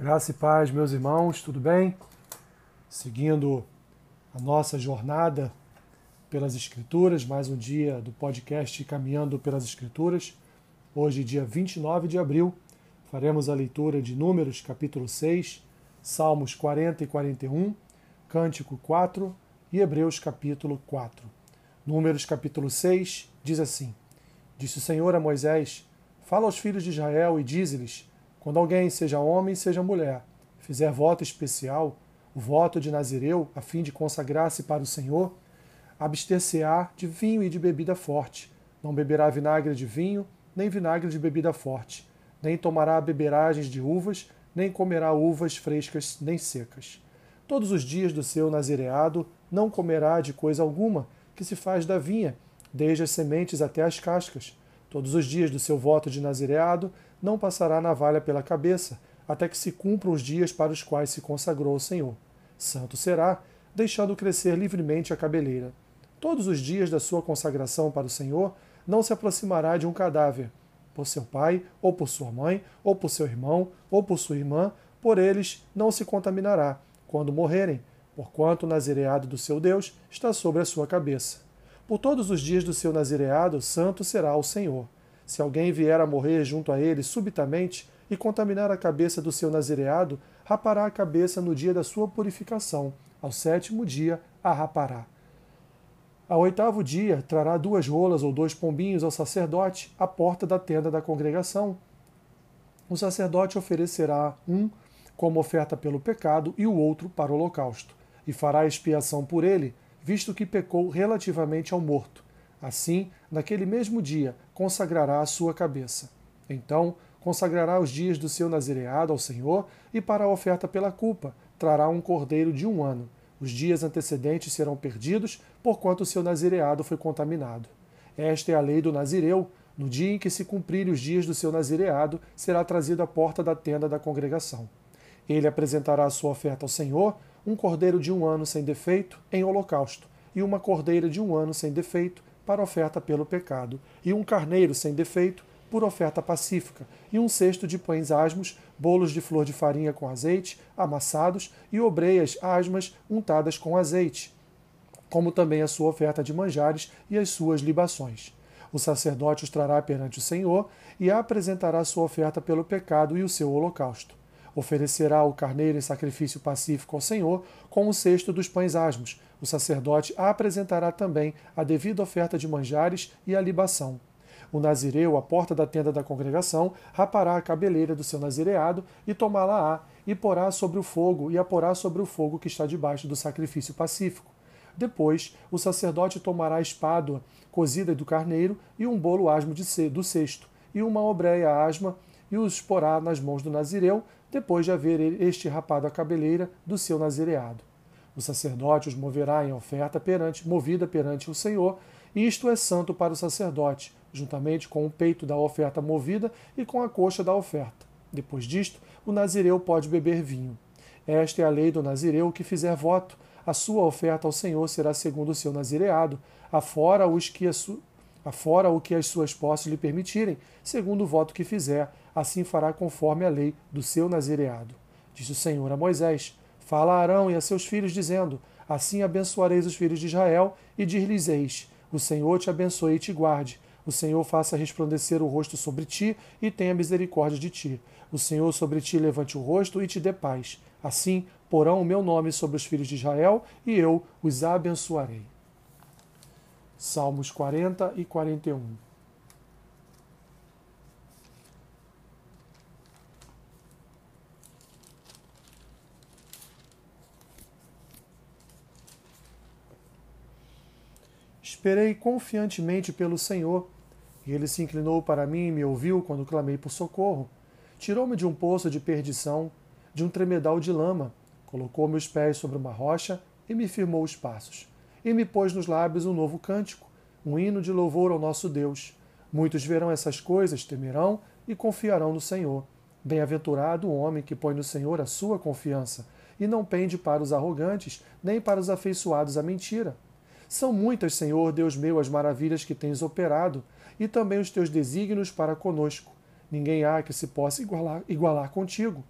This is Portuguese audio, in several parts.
Graça e paz, meus irmãos, tudo bem? Seguindo a nossa jornada pelas Escrituras, mais um dia do podcast Caminhando pelas Escrituras. Hoje, dia 29 de abril, faremos a leitura de Números, capítulo 6, Salmos 40 e 41, Cântico 4 e Hebreus, capítulo 4. Números, capítulo 6, diz assim: Disse o Senhor a Moisés: Fala aos filhos de Israel e dize-lhes quando alguém, seja homem, seja mulher, fizer voto especial, o voto de Nazireu, a fim de consagrar-se para o Senhor, abster-se-á de vinho e de bebida forte, não beberá vinagre de vinho, nem vinagre de bebida forte, nem tomará beberagens de uvas, nem comerá uvas frescas nem secas. Todos os dias do seu nazireado não comerá de coisa alguma que se faz da vinha, desde as sementes até as cascas. Todos os dias do seu voto de nazireado não passará navalha pela cabeça, até que se cumpram os dias para os quais se consagrou ao Senhor. Santo será, deixando crescer livremente a cabeleira. Todos os dias da sua consagração para o Senhor, não se aproximará de um cadáver, por seu pai, ou por sua mãe, ou por seu irmão, ou por sua irmã, por eles não se contaminará, quando morrerem, porquanto o nazireado do seu Deus está sobre a sua cabeça. Por todos os dias do seu nazireado, santo será o Senhor. Se alguém vier a morrer junto a ele subitamente e contaminar a cabeça do seu nazireado, rapará a cabeça no dia da sua purificação. Ao sétimo dia a rapará. Ao oitavo dia, trará duas rolas ou dois pombinhos ao sacerdote à porta da tenda da congregação. O sacerdote oferecerá um como oferta pelo pecado e o outro para o holocausto, e fará expiação por ele, visto que pecou relativamente ao morto. Assim, naquele mesmo dia, consagrará a sua cabeça. Então, consagrará os dias do seu nazireado ao Senhor e para a oferta pela culpa trará um cordeiro de um ano. Os dias antecedentes serão perdidos, porquanto o seu nazireado foi contaminado. Esta é a lei do nazireu. No dia em que se cumprirem os dias do seu nazireado, será trazido à porta da tenda da congregação. Ele apresentará a sua oferta ao Senhor, um cordeiro de um ano sem defeito, em holocausto, e uma cordeira de um ano sem defeito, para oferta pelo pecado, e um carneiro sem defeito por oferta pacífica, e um cesto de pães asmos, bolos de flor de farinha com azeite, amassados, e obreias asmas untadas com azeite, como também a sua oferta de manjares e as suas libações. O sacerdote os trará perante o Senhor e apresentará sua oferta pelo pecado e o seu holocausto. Oferecerá o carneiro em sacrifício pacífico ao Senhor com o cesto dos pães asmos, o sacerdote apresentará também a devida oferta de manjares e a libação. O nazireu, à porta da tenda da congregação, rapará a cabeleira do seu nazireado e tomá-la-á, e porá sobre o fogo, e a porá sobre o fogo que está debaixo do sacrifício pacífico. Depois, o sacerdote tomará a espádua cozida do carneiro e um bolo asmo de do cesto, e uma obreia asma, e os porá nas mãos do nazireu, depois de haver este rapado a cabeleira do seu nazireado. O sacerdote os moverá em oferta perante, movida perante o Senhor, e isto é santo para o sacerdote, juntamente com o peito da oferta movida e com a coxa da oferta. Depois disto, o nazireu pode beber vinho. Esta é a lei do nazireu que fizer voto. A sua oferta ao Senhor será segundo o seu nazireado, afora, os que. Afora o que as suas posses lhe permitirem, segundo o voto que fizer, assim fará conforme a lei do seu nazireado. Disse o Senhor a Moisés: Fala a Arão e a seus filhos, dizendo: Assim abençoareis os filhos de Israel, e dir-lhes-eis: O Senhor te abençoe e te guarde. O Senhor faça resplandecer o rosto sobre ti e tenha misericórdia de ti. O Senhor sobre ti levante o rosto e te dê paz. Assim porão o meu nome sobre os filhos de Israel e eu os abençoarei. Salmos 40 e 41 Esperei confiantemente pelo Senhor, e ele se inclinou para mim e me ouviu quando clamei por socorro. Tirou-me de um poço de perdição, de um tremedal de lama, colocou meus pés sobre uma rocha e me firmou os passos. E me pôs nos lábios um novo cântico, um hino de louvor ao nosso Deus. Muitos verão essas coisas, temerão e confiarão no Senhor. Bem-aventurado o homem que põe no Senhor a sua confiança, e não pende para os arrogantes, nem para os afeiçoados à mentira. São muitas, Senhor, Deus meu, as maravilhas que tens operado, e também os teus desígnios para conosco. Ninguém há que se possa igualar, igualar contigo.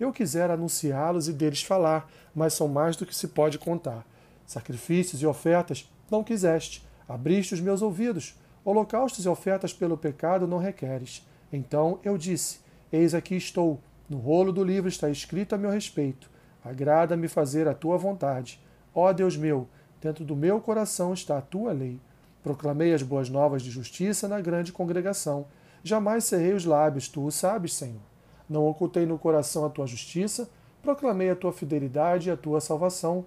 Eu quisera anunciá-los e deles falar, mas são mais do que se pode contar. Sacrifícios e ofertas não quiseste, abriste os meus ouvidos. Holocaustos e ofertas pelo pecado não requeres. Então eu disse: Eis aqui estou. No rolo do livro está escrito a meu respeito. Agrada-me fazer a tua vontade. Ó Deus meu, dentro do meu coração está a tua lei. Proclamei as boas novas de justiça na grande congregação. Jamais cerrei os lábios, tu o sabes, Senhor. Não ocultei no coração a tua justiça, proclamei a tua fidelidade e a tua salvação.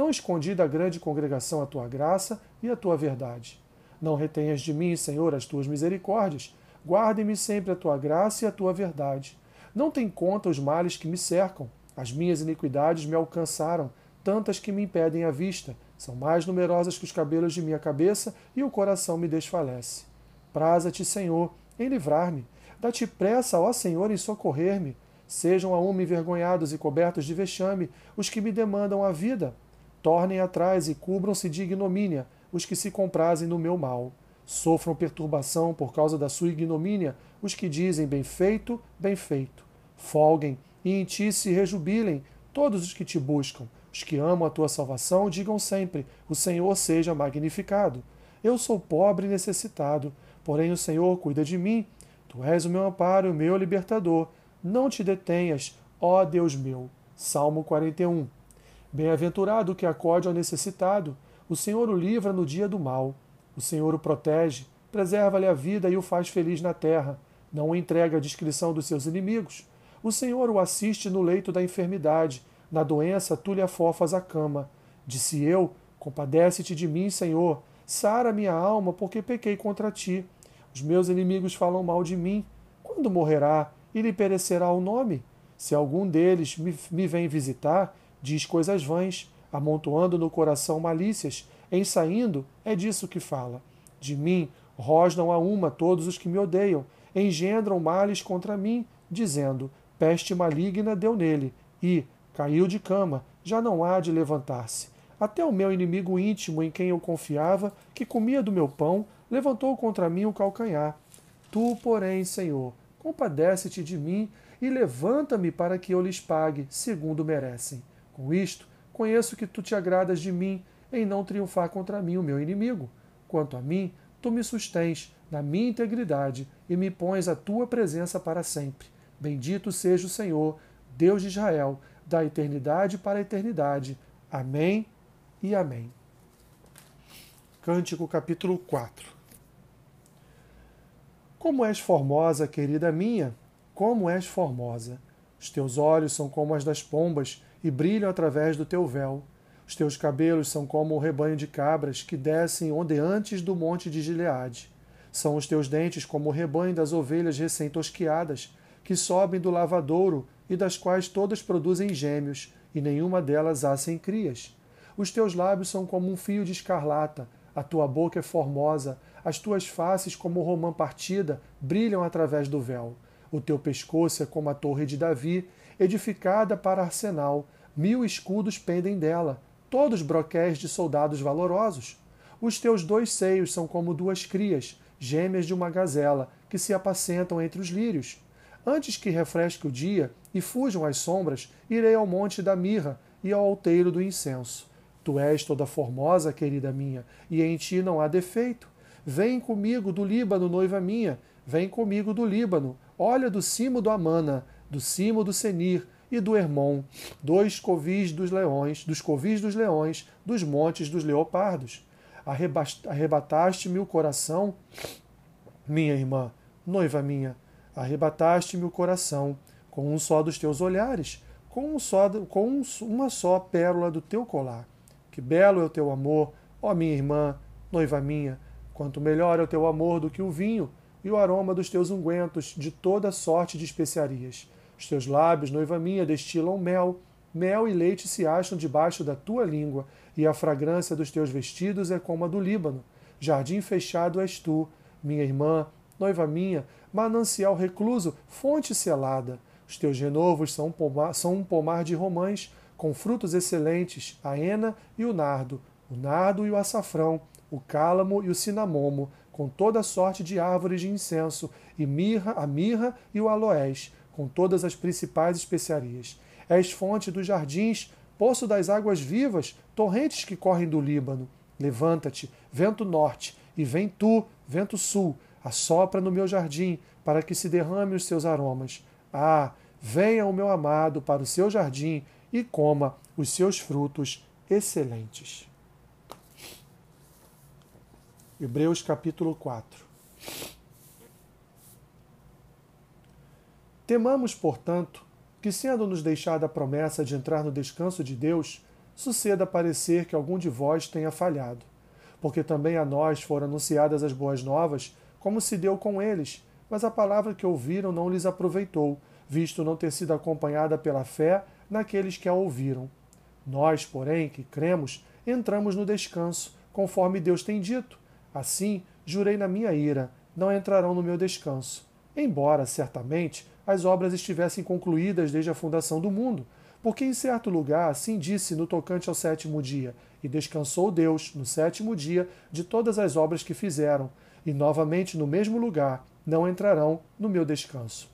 Não escondi da grande congregação a tua graça e a tua verdade. Não retenhas de mim, Senhor, as tuas misericórdias. Guarde-me sempre a tua graça e a tua verdade. Não tem conta os males que me cercam. As minhas iniquidades me alcançaram, tantas que me impedem a vista. São mais numerosas que os cabelos de minha cabeça e o coração me desfalece. Praza-te, Senhor, em livrar-me. Dá-te pressa, ó Senhor, em socorrer-me. Sejam a uma envergonhados e cobertos de vexame os que me demandam a vida. Tornem atrás e cubram-se de ignomínia os que se comprazem no meu mal. Sofram perturbação por causa da sua ignomínia os que dizem bem feito, bem feito. Folguem e em ti se rejubilem todos os que te buscam. Os que amam a tua salvação digam sempre: O Senhor seja magnificado. Eu sou pobre e necessitado, porém o Senhor cuida de mim. Tu és o meu amparo o meu libertador. Não te detenhas, ó Deus meu. Salmo 41. Bem-aventurado o que acode ao necessitado. O Senhor o livra no dia do mal. O Senhor o protege, preserva-lhe a vida e o faz feliz na terra. Não o entrega à discrição dos seus inimigos. O Senhor o assiste no leito da enfermidade. Na doença, tu lhe afofas a cama. Disse eu: Compadece-te de mim, Senhor. Sara minha alma, porque pequei contra ti. Os meus inimigos falam mal de mim. Quando morrerá e lhe perecerá o nome? Se algum deles me, me vem visitar, diz coisas vãs, amontoando no coração malícias, em saindo, é disso que fala. De mim rosnam a uma todos os que me odeiam, engendram males contra mim, dizendo: Peste maligna deu nele, e, Caiu de cama, já não há de levantar-se. Até o meu inimigo íntimo, em quem eu confiava, que comia do meu pão, levantou contra mim o calcanhar. Tu, porém, Senhor, compadece-te de mim e levanta-me para que eu lhes pague, segundo merecem. Com isto, conheço que tu te agradas de mim, em não triunfar contra mim o meu inimigo. Quanto a mim, tu me sustens na minha integridade e me pões à tua presença para sempre. Bendito seja o Senhor, Deus de Israel, da eternidade para a eternidade. Amém e amém. Cântico capítulo 4 Como és formosa, querida minha, como és formosa! Os teus olhos são como as das pombas e brilham através do teu véu. Os teus cabelos são como o rebanho de cabras que descem ondeantes do monte de Gileade. São os teus dentes como o rebanho das ovelhas recém-tosquiadas, que sobem do lavadouro e das quais todas produzem gêmeos, e nenhuma delas sem crias. Os teus lábios são como um fio de escarlata, a tua boca é formosa, as tuas faces, como romã partida, brilham através do véu. O teu pescoço é como a torre de Davi, edificada para arsenal. Mil escudos pendem dela, todos broquéis de soldados valorosos. Os teus dois seios são como duas crias, gêmeas de uma gazela, que se apacentam entre os lírios. Antes que refresque o dia e fujam as sombras, irei ao monte da mirra e ao alteiro do incenso. Tu és toda formosa, querida minha, e em ti não há defeito. Vem comigo do Líbano, noiva minha, vem comigo do Líbano. Olha do cimo do Amana, do cimo do Senir e do Hermon, dois covis dos leões, dos covis dos leões, dos montes dos leopardos. Arrebataste-me o coração, minha irmã, noiva minha, Arrebataste-me o coração com um só dos teus olhares, com, um só, com uma só pérola do teu colar. Que belo é o teu amor, ó minha irmã, noiva minha, quanto melhor é o teu amor do que o vinho e o aroma dos teus ungüentos de toda sorte de especiarias. Os teus lábios, noiva minha, destilam mel, mel e leite se acham debaixo da tua língua, e a fragrância dos teus vestidos é como a do Líbano. Jardim fechado és tu, minha irmã, noiva minha, manancial recluso, fonte selada. Os teus renovos são um pomar, são um pomar de romães, com frutos excelentes, a hena e o nardo, o nardo e o açafrão, o cálamo e o cinamomo, com toda sorte de árvores de incenso, e mirra, a mirra e o aloés, com todas as principais especiarias. És fonte dos jardins, poço das águas vivas, torrentes que correm do Líbano. Levanta-te, vento norte, e vem tu, vento sul, assopra no meu jardim, para que se derrame os seus aromas. Ah, venha o meu amado para o seu jardim e coma os seus frutos excelentes. Hebreus capítulo 4 Temamos, portanto, que, sendo-nos deixada a promessa de entrar no descanso de Deus, suceda parecer que algum de vós tenha falhado. Porque também a nós foram anunciadas as boas novas, como se deu com eles, mas a palavra que ouviram não lhes aproveitou, visto não ter sido acompanhada pela fé naqueles que a ouviram. Nós, porém, que cremos, entramos no descanso, conforme Deus tem dito. Assim, jurei na minha ira, não entrarão no meu descanso. Embora, certamente, as obras estivessem concluídas desde a fundação do mundo, porque em certo lugar assim disse no tocante ao sétimo dia, e descansou Deus no sétimo dia de todas as obras que fizeram, e novamente no mesmo lugar não entrarão no meu descanso.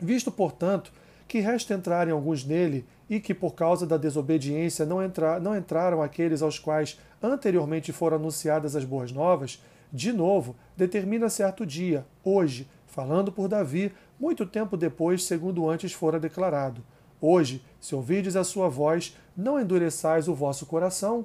Visto, portanto, que resta entrarem alguns nele, e que por causa da desobediência não, entra, não entraram aqueles aos quais anteriormente foram anunciadas as boas novas, de novo, determina certo dia, hoje, falando por Davi, muito tempo depois, segundo antes fora declarado. Hoje, se ouvides a sua voz, não endureçais o vosso coração.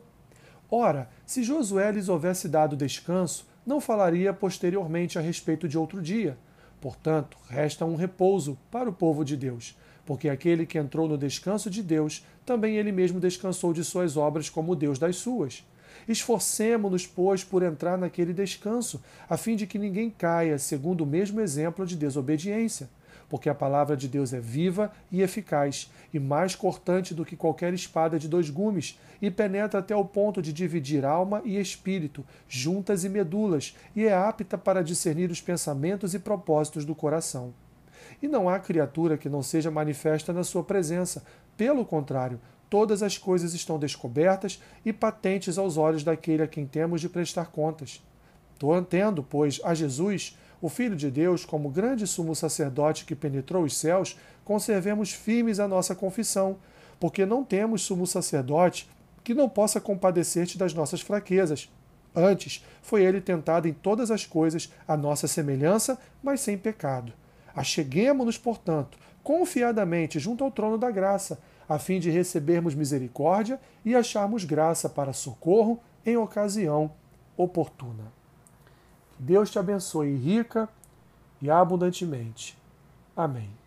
Ora, se Josué lhes houvesse dado descanso, não falaria posteriormente a respeito de outro dia. Portanto, resta um repouso para o povo de Deus, porque aquele que entrou no descanso de Deus, também ele mesmo descansou de suas obras como Deus das suas. Esforcemo-nos, pois, por entrar naquele descanso, a fim de que ninguém caia, segundo o mesmo exemplo de desobediência. Porque a palavra de Deus é viva e eficaz, e mais cortante do que qualquer espada de dois gumes, e penetra até o ponto de dividir alma e espírito, juntas e medulas, e é apta para discernir os pensamentos e propósitos do coração. E não há criatura que não seja manifesta na sua presença. Pelo contrário, todas as coisas estão descobertas e patentes aos olhos daquele a quem temos de prestar contas. Tendo, pois, a Jesus, o Filho de Deus, como grande sumo sacerdote que penetrou os céus, conservemos firmes a nossa confissão, porque não temos sumo sacerdote que não possa compadecer-te das nossas fraquezas. Antes, foi ele tentado em todas as coisas, a nossa semelhança, mas sem pecado. Acheguemo-nos, portanto, confiadamente junto ao trono da graça, a fim de recebermos misericórdia e acharmos graça para socorro em ocasião oportuna. Deus te abençoe rica e abundantemente. Amém.